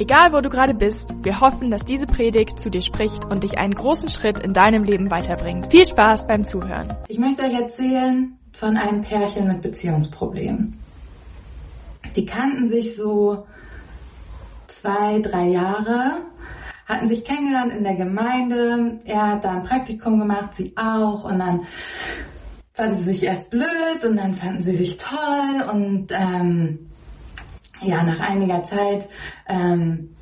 Egal wo du gerade bist, wir hoffen, dass diese Predigt zu dir spricht und dich einen großen Schritt in deinem Leben weiterbringt. Viel Spaß beim Zuhören. Ich möchte euch erzählen von einem Pärchen mit Beziehungsproblemen. Die kannten sich so zwei, drei Jahre, hatten sich kennengelernt in der Gemeinde. Er hat da ein Praktikum gemacht, sie auch. Und dann fanden sie sich erst blöd und dann fanden sie sich toll und ähm, ja, nach einiger Zeit ähm,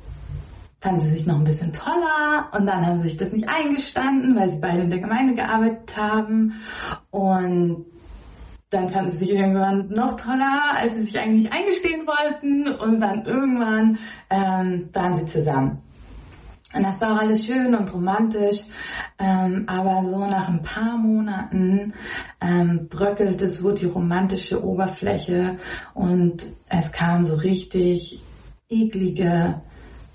fanden sie sich noch ein bisschen toller und dann haben sie sich das nicht eingestanden, weil sie beide in der Gemeinde gearbeitet haben und dann fanden sie sich irgendwann noch toller, als sie sich eigentlich eingestehen wollten und dann irgendwann ähm, waren sie zusammen. Und das war auch alles schön und romantisch, ähm, aber so nach ein paar Monaten ähm, bröckelte so die romantische Oberfläche und es kamen so richtig eklige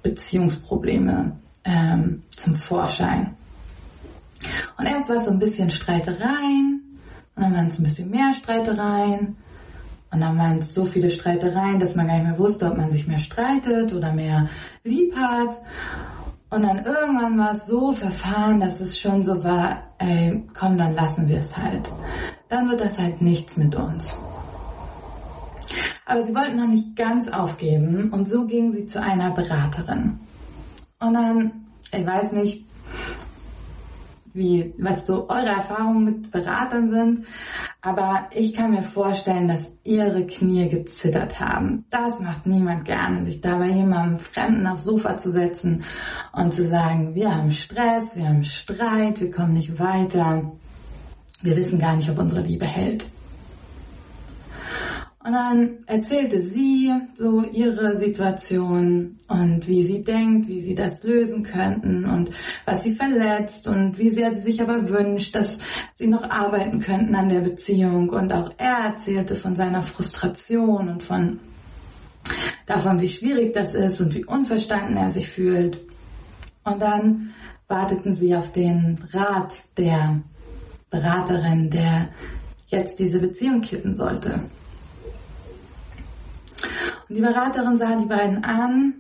Beziehungsprobleme ähm, zum Vorschein. Und erst war es so ein bisschen Streitereien und dann waren es ein bisschen mehr Streitereien und dann waren es so viele Streitereien, dass man gar nicht mehr wusste, ob man sich mehr streitet oder mehr lieb hat. Und dann irgendwann war es so verfahren, dass es schon so war, ey, komm, dann lassen wir es halt. Dann wird das halt nichts mit uns. Aber sie wollten noch nicht ganz aufgeben und so gingen sie zu einer Beraterin. Und dann, ich weiß nicht, wie, was so eure Erfahrungen mit Beratern sind. Aber ich kann mir vorstellen, dass ihre Knie gezittert haben. Das macht niemand gerne, sich da bei jemandem Fremden aufs Sofa zu setzen und zu sagen, wir haben Stress, wir haben Streit, wir kommen nicht weiter. Wir wissen gar nicht, ob unsere Liebe hält. Und dann erzählte sie so ihre Situation und wie sie denkt, wie sie das lösen könnten und was sie verletzt und wie sehr sie sich aber wünscht, dass sie noch arbeiten könnten an der Beziehung. Und auch er erzählte von seiner Frustration und von davon, wie schwierig das ist und wie unverstanden er sich fühlt. Und dann warteten sie auf den Rat der Beraterin, der jetzt diese Beziehung kippen sollte. Und die Beraterin sah die beiden an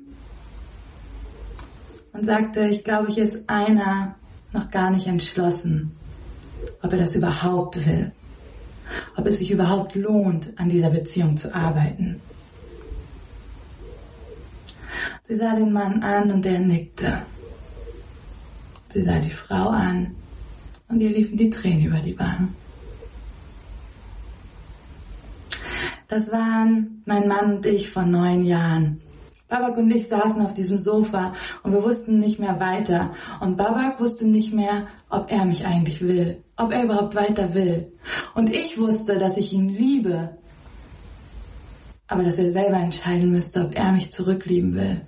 und sagte, ich glaube, hier ist einer noch gar nicht entschlossen, ob er das überhaupt will, ob es sich überhaupt lohnt, an dieser Beziehung zu arbeiten. Sie sah den Mann an und er nickte. Sie sah die Frau an und ihr liefen die Tränen über die Wangen. Das waren mein Mann und ich vor neun Jahren. Babak und ich saßen auf diesem Sofa und wir wussten nicht mehr weiter. Und Babak wusste nicht mehr, ob er mich eigentlich will, ob er überhaupt weiter will. Und ich wusste, dass ich ihn liebe, aber dass er selber entscheiden müsste, ob er mich zurücklieben will.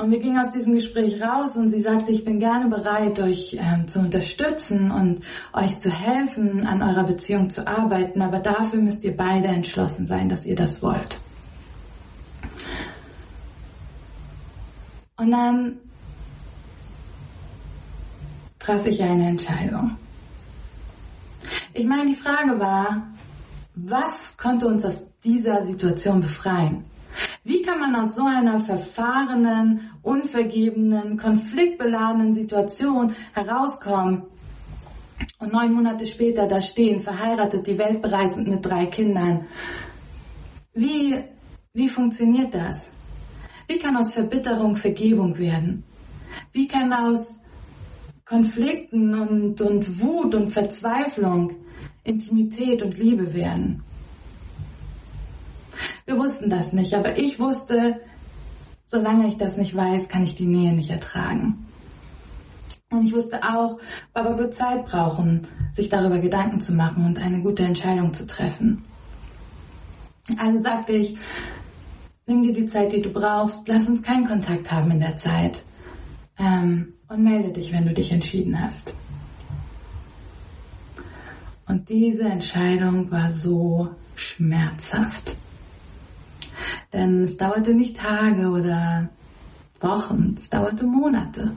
Und wir gingen aus diesem Gespräch raus und sie sagte, ich bin gerne bereit, euch ähm, zu unterstützen und euch zu helfen, an eurer Beziehung zu arbeiten, aber dafür müsst ihr beide entschlossen sein, dass ihr das wollt. Und dann traf ich eine Entscheidung. Ich meine, die Frage war, was konnte uns aus dieser Situation befreien? Wie kann man aus so einer verfahrenen, unvergebenen, konfliktbeladenen Situation herauskommen und neun Monate später da stehen, verheiratet, die Welt bereisend mit drei Kindern? Wie, wie funktioniert das? Wie kann aus Verbitterung Vergebung werden? Wie kann aus Konflikten und, und Wut und Verzweiflung Intimität und Liebe werden? Wir wussten das nicht, aber ich wusste, solange ich das nicht weiß, kann ich die Nähe nicht ertragen. Und ich wusste auch, Baba wird Zeit brauchen, sich darüber Gedanken zu machen und eine gute Entscheidung zu treffen. Also sagte ich, nimm dir die Zeit, die du brauchst, lass uns keinen Kontakt haben in der Zeit. Ähm, und melde dich, wenn du dich entschieden hast. Und diese Entscheidung war so schmerzhaft. Denn es dauerte nicht Tage oder Wochen, es dauerte Monate.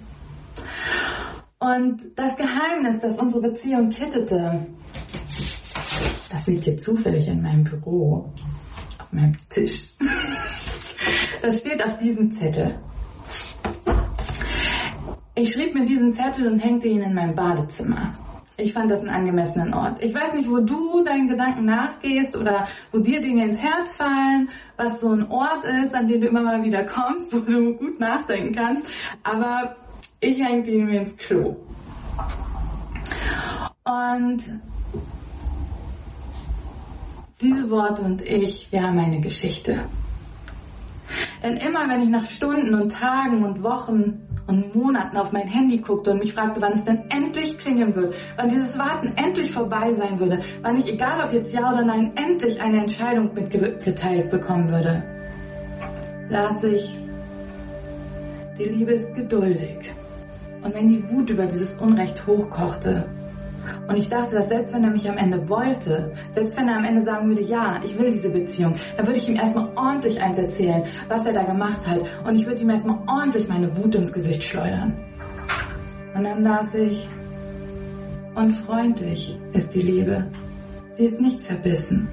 Und das Geheimnis, das unsere Beziehung kittete, das liegt hier zufällig in meinem Büro, auf meinem Tisch. Das steht auf diesem Zettel. Ich schrieb mir diesen Zettel und hängte ihn in mein Badezimmer. Ich fand das einen angemessenen Ort. Ich weiß nicht, wo du deinen Gedanken nachgehst oder wo dir Dinge ins Herz fallen, was so ein Ort ist, an den du immer mal wieder kommst, wo du gut nachdenken kannst. Aber ich hängte ihn mir ins Klo. Und diese Worte und ich, wir haben eine Geschichte. Denn immer wenn ich nach Stunden und Tagen und Wochen und Monaten auf mein Handy guckte und mich fragte, wann es denn endlich klingeln wird, wann dieses Warten endlich vorbei sein würde, wann ich, egal ob jetzt ja oder nein, endlich eine Entscheidung mitgeteilt bekommen würde, las ich, die Liebe ist geduldig. Und wenn die Wut über dieses Unrecht hochkochte, und ich dachte, dass selbst wenn er mich am Ende wollte, selbst wenn er am Ende sagen würde, ja, ich will diese Beziehung, dann würde ich ihm erstmal ordentlich eins erzählen, was er da gemacht hat. Und ich würde ihm erstmal ordentlich meine Wut ins Gesicht schleudern. Und dann las ich, und freundlich ist die Liebe. Sie ist nicht verbissen.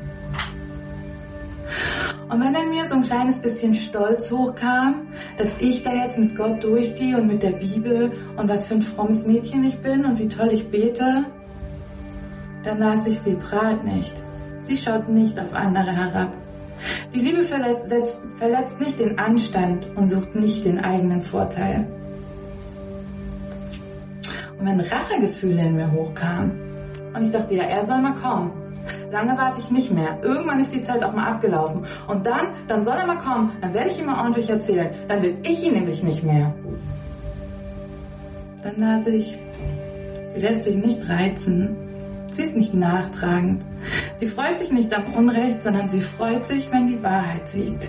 Und wenn in mir so ein kleines bisschen Stolz hochkam, dass ich da jetzt mit Gott durchgehe und mit der Bibel und was für ein frommes Mädchen ich bin und wie toll ich bete, dann las ich, sie prahlt nicht. Sie schaut nicht auf andere herab. Die Liebe verletzt, verletzt nicht den Anstand und sucht nicht den eigenen Vorteil. Und wenn Rachegefühle in mir hochkamen und ich dachte, ja, er soll mal kommen. Lange warte ich nicht mehr. Irgendwann ist die Zeit auch mal abgelaufen. Und dann, dann soll er mal kommen. Dann werde ich ihm mal ordentlich erzählen. Dann will ich ihn nämlich nicht mehr. Dann las ich, sie lässt sich nicht reizen Sie ist nicht nachtragend. Sie freut sich nicht am Unrecht, sondern sie freut sich, wenn die Wahrheit siegt.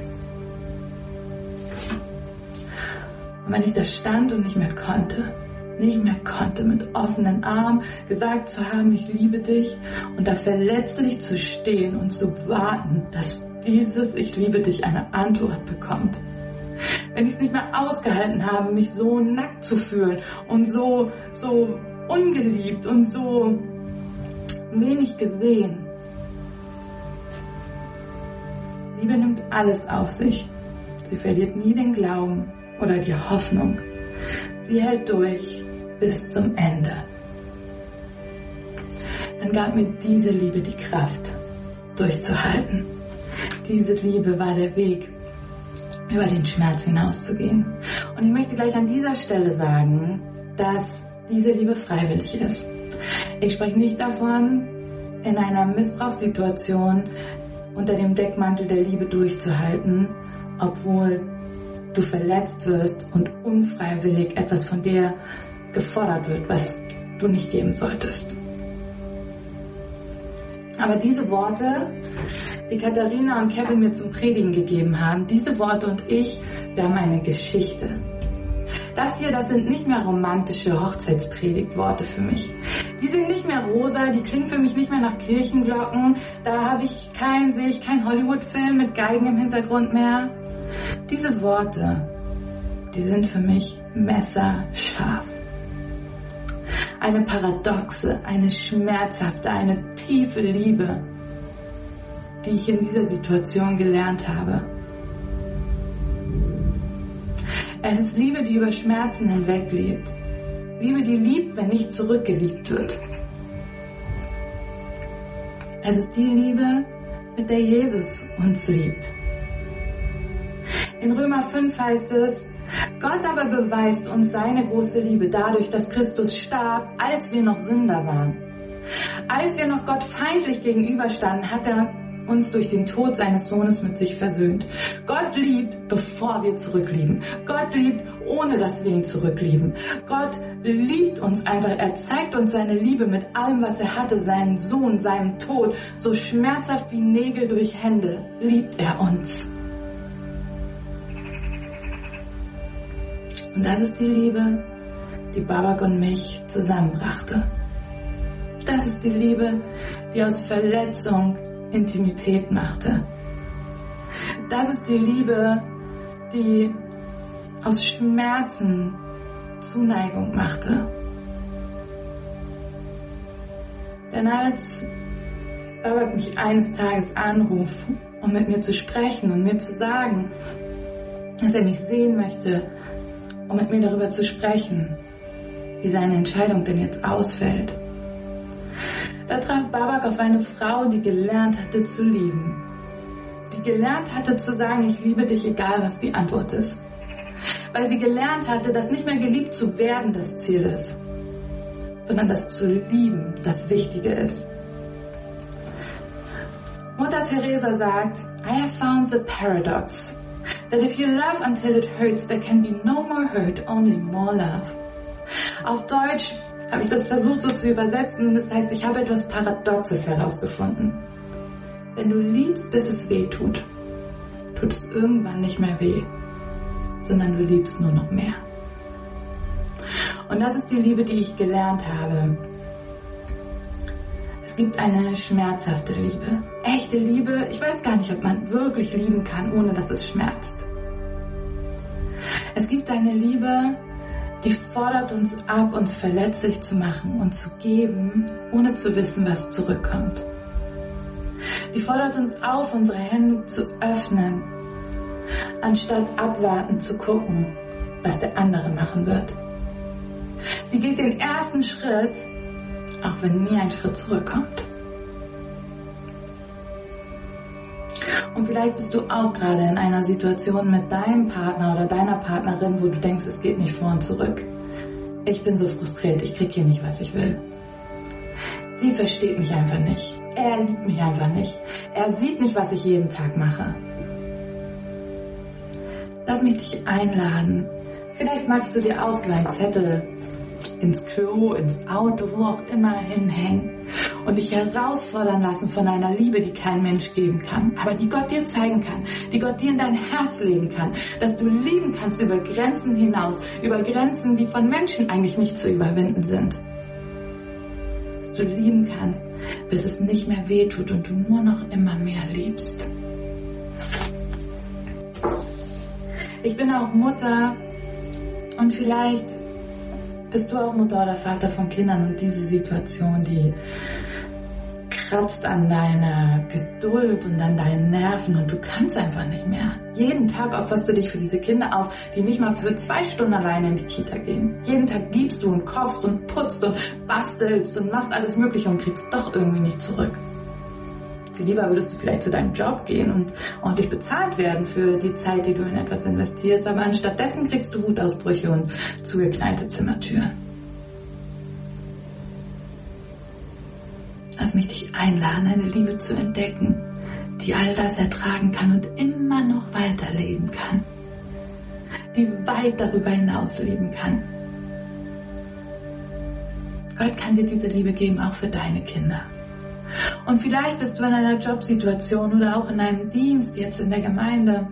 Und wenn ich da stand und nicht mehr konnte, nicht mehr konnte, mit offenen Armen gesagt zu haben, ich liebe dich und da verletzlich zu stehen und zu warten, dass dieses Ich liebe dich eine Antwort bekommt. Wenn ich es nicht mehr ausgehalten habe, mich so nackt zu fühlen und so, so ungeliebt und so wenig gesehen. Liebe nimmt alles auf sich. Sie verliert nie den Glauben oder die Hoffnung. Sie hält durch bis zum Ende. Dann gab mir diese Liebe die Kraft, durchzuhalten. Diese Liebe war der Weg, über den Schmerz hinauszugehen. Und ich möchte gleich an dieser Stelle sagen, dass diese Liebe freiwillig ist. Ich spreche nicht davon, in einer Missbrauchssituation unter dem Deckmantel der Liebe durchzuhalten, obwohl du verletzt wirst und unfreiwillig etwas von dir gefordert wird, was du nicht geben solltest. Aber diese Worte, die Katharina und Kevin mir zum Predigen gegeben haben, diese Worte und ich, wir haben eine Geschichte. Das hier, das sind nicht mehr romantische Hochzeitspredigtworte für mich. Die sind nicht mehr rosa, die klingen für mich nicht mehr nach Kirchenglocken. Da habe ich keinen, sehe ich keinen Hollywood-Film mit Geigen im Hintergrund mehr. Diese Worte, die sind für mich messerscharf. Eine paradoxe, eine schmerzhafte, eine tiefe Liebe, die ich in dieser Situation gelernt habe. Es ist Liebe, die über Schmerzen hinweg lebt. Liebe, die liebt, wenn nicht zurückgeliebt wird. Es ist die Liebe, mit der Jesus uns liebt. In Römer 5 heißt es, Gott aber beweist uns seine große Liebe dadurch, dass Christus starb, als wir noch Sünder waren. Als wir noch Gott feindlich gegenüberstanden, hat er uns durch den Tod seines Sohnes mit sich versöhnt. Gott liebt, bevor wir zurücklieben. Gott liebt, ohne dass wir ihn zurücklieben. Gott liebt uns einfach. Er zeigt uns seine Liebe mit allem, was er hatte, seinen Sohn, seinem Tod. So schmerzhaft wie Nägel durch Hände liebt er uns. Und das ist die Liebe, die Babak und mich zusammenbrachte. Das ist die Liebe, die aus Verletzung Intimität machte. Das ist die Liebe, die aus Schmerzen Zuneigung machte. Denn als Babak mich eines Tages anruft, um mit mir zu sprechen und mir zu sagen, dass er mich sehen möchte, um mit mir darüber zu sprechen, wie seine Entscheidung denn jetzt ausfällt. Da traf Babak auf eine Frau, die gelernt hatte zu lieben. Die gelernt hatte zu sagen, ich liebe dich, egal was die Antwort ist. Weil sie gelernt hatte, dass nicht mehr geliebt zu werden das Ziel ist, sondern das zu lieben das Wichtige ist. Mutter Teresa sagt, I have found the paradox that if you love until it hurts, there can be no more hurt, only more love. Auf Deutsch habe ich das versucht so zu übersetzen und das heißt, ich habe etwas Paradoxes herausgefunden. Wenn du liebst, bis es weh tut, tut es irgendwann nicht mehr weh, sondern du liebst nur noch mehr. Und das ist die Liebe, die ich gelernt habe. Es gibt eine schmerzhafte Liebe. Echte Liebe, ich weiß gar nicht, ob man wirklich lieben kann, ohne dass es schmerzt. Es gibt eine Liebe, die fordert uns ab, uns verletzlich zu machen und zu geben, ohne zu wissen, was zurückkommt. Die fordert uns auf, unsere Hände zu öffnen, anstatt abwarten zu gucken, was der andere machen wird. Die geht den ersten Schritt, auch wenn nie ein Schritt zurückkommt. Und vielleicht bist du auch gerade in einer Situation mit deinem Partner oder deiner Partnerin, wo du denkst, es geht nicht vor und zurück. Ich bin so frustriert, ich krieg hier nicht, was ich will. Sie versteht mich einfach nicht. Er liebt mich einfach nicht. Er sieht nicht, was ich jeden Tag mache. Lass mich dich einladen. Vielleicht magst du dir auch so einen Zettel ins Klo, ins Auto, wo auch immer hinhängen und dich herausfordern lassen von einer Liebe, die kein Mensch geben kann, aber die Gott dir zeigen kann, die Gott dir in dein Herz legen kann, dass du lieben kannst über Grenzen hinaus, über Grenzen, die von Menschen eigentlich nicht zu überwinden sind. Dass du lieben kannst, bis es nicht mehr wehtut und du nur noch immer mehr liebst. Ich bin auch Mutter und vielleicht bist du auch Mutter oder Vater von Kindern und diese Situation, die kratzt an deiner Geduld und an deinen Nerven und du kannst einfach nicht mehr. Jeden Tag opferst du dich für diese Kinder auf, die nicht mal für zwei Stunden alleine in die Kita gehen. Jeden Tag gibst du und kochst und putzt und bastelst und machst alles Mögliche und kriegst doch irgendwie nicht zurück. Viel lieber würdest du vielleicht zu deinem Job gehen und ordentlich bezahlt werden für die Zeit, die du in etwas investierst, aber anstattdessen kriegst du Wutausbrüche und zugeknallte Zimmertüren. Lass mich dich einladen, eine Liebe zu entdecken, die all das ertragen kann und immer noch weiterleben kann. Die weit darüber hinaus leben kann. Gott kann dir diese Liebe geben, auch für deine Kinder. Und vielleicht bist du in einer Jobsituation oder auch in einem Dienst, jetzt in der Gemeinde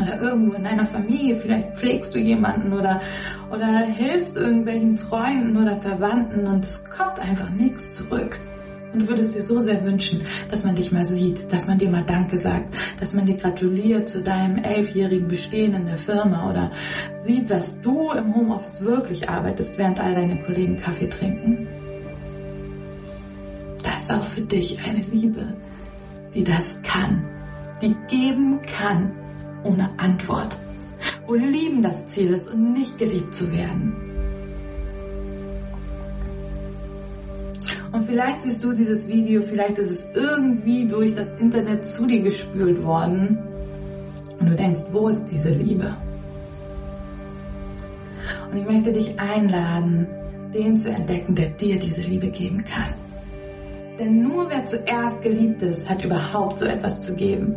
oder irgendwo in deiner Familie. Vielleicht pflegst du jemanden oder, oder hilfst irgendwelchen Freunden oder Verwandten und es kommt einfach nichts zurück. Und du würdest dir so sehr wünschen, dass man dich mal sieht, dass man dir mal Danke sagt, dass man dir gratuliert zu deinem elfjährigen Bestehen in der Firma oder sieht, was du im Homeoffice wirklich arbeitest, während all deine Kollegen Kaffee trinken. Da ist auch für dich eine Liebe, die das kann, die geben kann ohne Antwort, wo Lieben das Ziel ist und nicht geliebt zu werden. Und vielleicht siehst du dieses Video, vielleicht ist es irgendwie durch das Internet zu dir gespült worden und du denkst, wo ist diese Liebe? Und ich möchte dich einladen, den zu entdecken, der dir diese Liebe geben kann. Denn nur wer zuerst geliebt ist, hat überhaupt so etwas zu geben.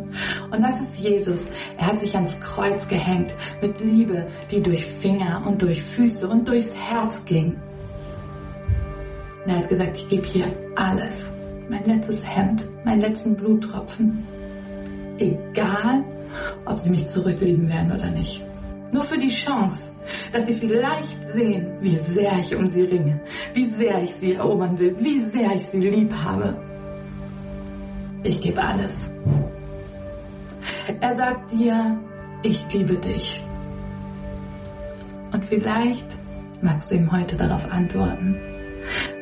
Und das ist Jesus. Er hat sich ans Kreuz gehängt mit Liebe, die durch Finger und durch Füße und durchs Herz ging. Und er hat gesagt, ich gebe hier alles. Mein letztes Hemd, meinen letzten Bluttropfen. Egal, ob sie mich zurücklieben werden oder nicht. Nur für die Chance, dass sie vielleicht sehen, wie sehr ich um sie ringe, wie sehr ich sie erobern will, wie sehr ich sie lieb habe. Ich gebe alles. Er sagt dir, ich liebe dich. Und vielleicht magst du ihm heute darauf antworten.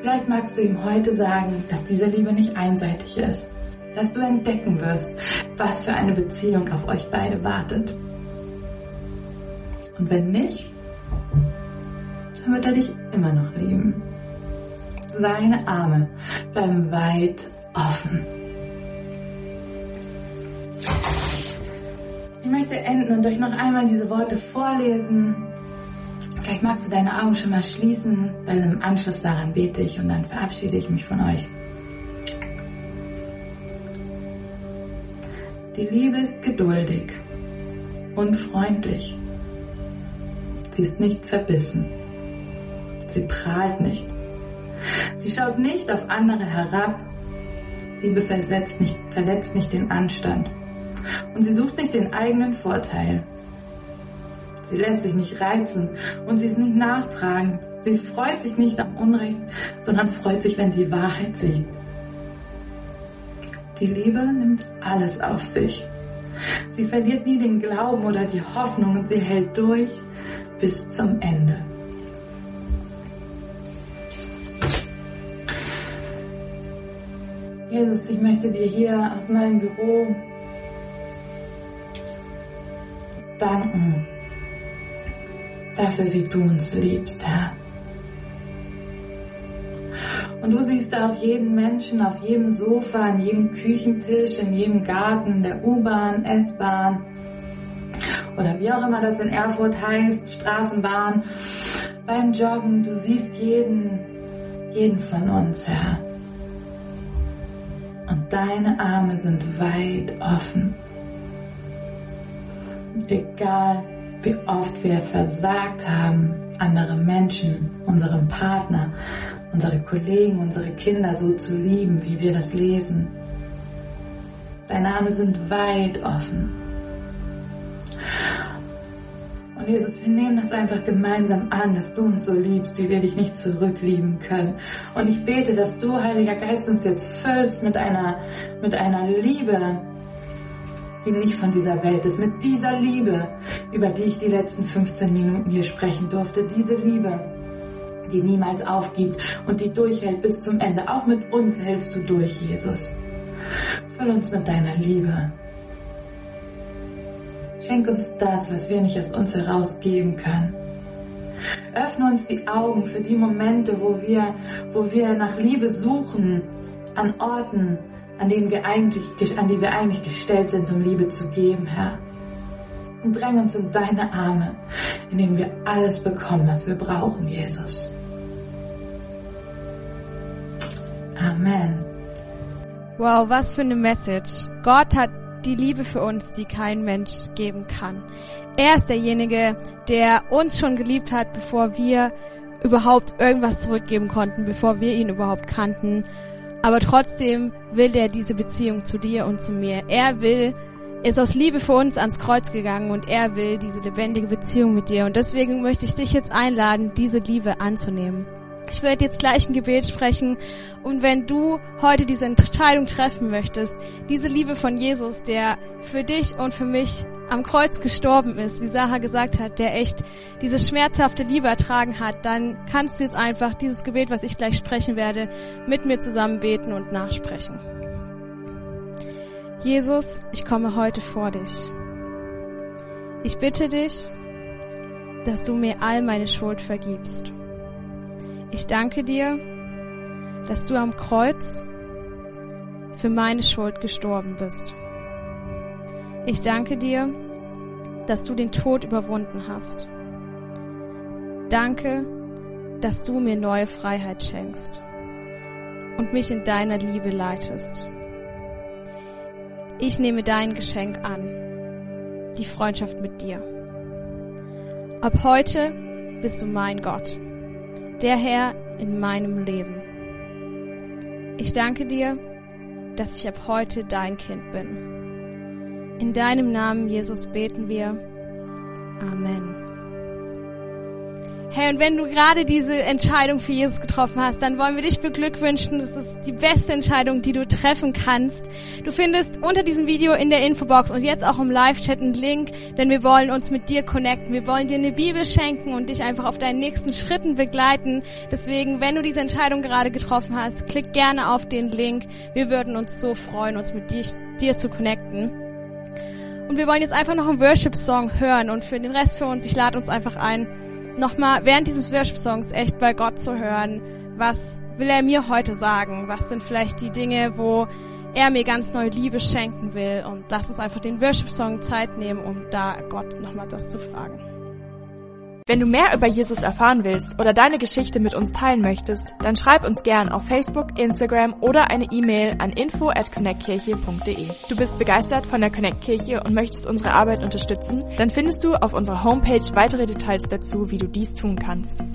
Vielleicht magst du ihm heute sagen, dass diese Liebe nicht einseitig ist, dass du entdecken wirst, was für eine Beziehung auf euch beide wartet. Und wenn nicht, dann wird er dich immer noch lieben. Seine Arme bleiben weit offen. Ich möchte enden und euch noch einmal diese Worte vorlesen. Vielleicht magst du deine Augen schon mal schließen, weil im Anschluss daran bete ich und dann verabschiede ich mich von euch. Die Liebe ist geduldig und freundlich. Sie ist nicht verbissen. Sie prahlt nicht. Sie schaut nicht auf andere herab. Liebe versetzt nicht, verletzt nicht den Anstand. Und sie sucht nicht den eigenen Vorteil. Sie lässt sich nicht reizen und sie ist nicht nachtragend. Sie freut sich nicht am Unrecht, sondern freut sich, wenn die Wahrheit siegt. Die Liebe nimmt alles auf sich. Sie verliert nie den Glauben oder die Hoffnung und sie hält durch bis zum Ende. Jesus, ich möchte dir hier aus meinem Büro danken dafür, wie du uns liebst, Herr. Und du siehst auch jeden Menschen auf jedem Sofa, an jedem Küchentisch, in jedem Garten, der U-Bahn, S-Bahn oder wie auch immer das in Erfurt heißt, Straßenbahn, beim Joggen. Du siehst jeden, jeden von uns, Herr. Und deine Arme sind weit offen. Egal wie oft wir versagt haben, andere Menschen, unseren Partner, unsere Kollegen, unsere Kinder so zu lieben, wie wir das lesen. Deine Arme sind weit offen. Und Jesus, wir nehmen das einfach gemeinsam an, dass du uns so liebst, wie wir dich nicht zurücklieben können. Und ich bete, dass du, Heiliger Geist, uns jetzt füllst mit einer, mit einer Liebe, die nicht von dieser Welt ist, mit dieser Liebe, über die ich die letzten 15 Minuten hier sprechen durfte. Diese Liebe, die niemals aufgibt und die durchhält bis zum Ende. Auch mit uns hältst du durch, Jesus. Füll uns mit deiner Liebe. Schenk uns das, was wir nicht aus uns herausgeben können. Öffne uns die Augen für die Momente, wo wir, wo wir nach Liebe suchen, an Orten, an denen wir eigentlich, an die wir eigentlich gestellt sind, um Liebe zu geben, Herr. Und dräng uns in deine Arme, in denen wir alles bekommen, was wir brauchen, Jesus. Amen. Wow, was für eine Message. Gott hat die Liebe für uns, die kein Mensch geben kann. Er ist derjenige, der uns schon geliebt hat, bevor wir überhaupt irgendwas zurückgeben konnten, bevor wir ihn überhaupt kannten. Aber trotzdem will er diese Beziehung zu dir und zu mir. Er will, ist aus Liebe für uns ans Kreuz gegangen und er will diese lebendige Beziehung mit dir. Und deswegen möchte ich dich jetzt einladen, diese Liebe anzunehmen. Ich werde jetzt gleich ein Gebet sprechen und wenn du heute diese Entscheidung treffen möchtest, diese Liebe von Jesus, der für dich und für mich am Kreuz gestorben ist, wie Sarah gesagt hat, der echt diese schmerzhafte Liebe ertragen hat, dann kannst du jetzt einfach dieses Gebet, was ich gleich sprechen werde, mit mir zusammen beten und nachsprechen. Jesus, ich komme heute vor dich. Ich bitte dich, dass du mir all meine Schuld vergibst. Ich danke dir, dass du am Kreuz für meine Schuld gestorben bist. Ich danke dir, dass du den Tod überwunden hast. Danke, dass du mir neue Freiheit schenkst und mich in deiner Liebe leitest. Ich nehme dein Geschenk an, die Freundschaft mit dir. Ab heute bist du mein Gott der Herr in meinem Leben. Ich danke dir, dass ich ab heute dein Kind bin. In deinem Namen, Jesus, beten wir. Amen. Hey, und wenn du gerade diese Entscheidung für Jesus getroffen hast, dann wollen wir dich beglückwünschen. Das ist die beste Entscheidung, die du treffen kannst. Du findest unter diesem Video in der Infobox und jetzt auch im Live-Chat einen Link, denn wir wollen uns mit dir connecten. Wir wollen dir eine Bibel schenken und dich einfach auf deinen nächsten Schritten begleiten. Deswegen, wenn du diese Entscheidung gerade getroffen hast, klick gerne auf den Link. Wir würden uns so freuen, uns mit dir, dir zu connecten. Und wir wollen jetzt einfach noch einen Worship-Song hören und für den Rest für uns, ich lade uns einfach ein, nochmal während dieses Worship-Songs echt bei Gott zu hören, was will er mir heute sagen? Was sind vielleicht die Dinge, wo er mir ganz neue Liebe schenken will? Und lass uns einfach den Worship-Song Zeit nehmen, um da Gott nochmal das zu fragen. Wenn du mehr über Jesus erfahren willst oder deine Geschichte mit uns teilen möchtest, dann schreib uns gern auf Facebook, Instagram oder eine E-Mail an info at connectkirche.de. Du bist begeistert von der Connect Kirche und möchtest unsere Arbeit unterstützen? Dann findest du auf unserer Homepage weitere Details dazu, wie du dies tun kannst.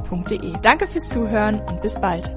connectkirche.de. Danke fürs Zuhören und bis bald.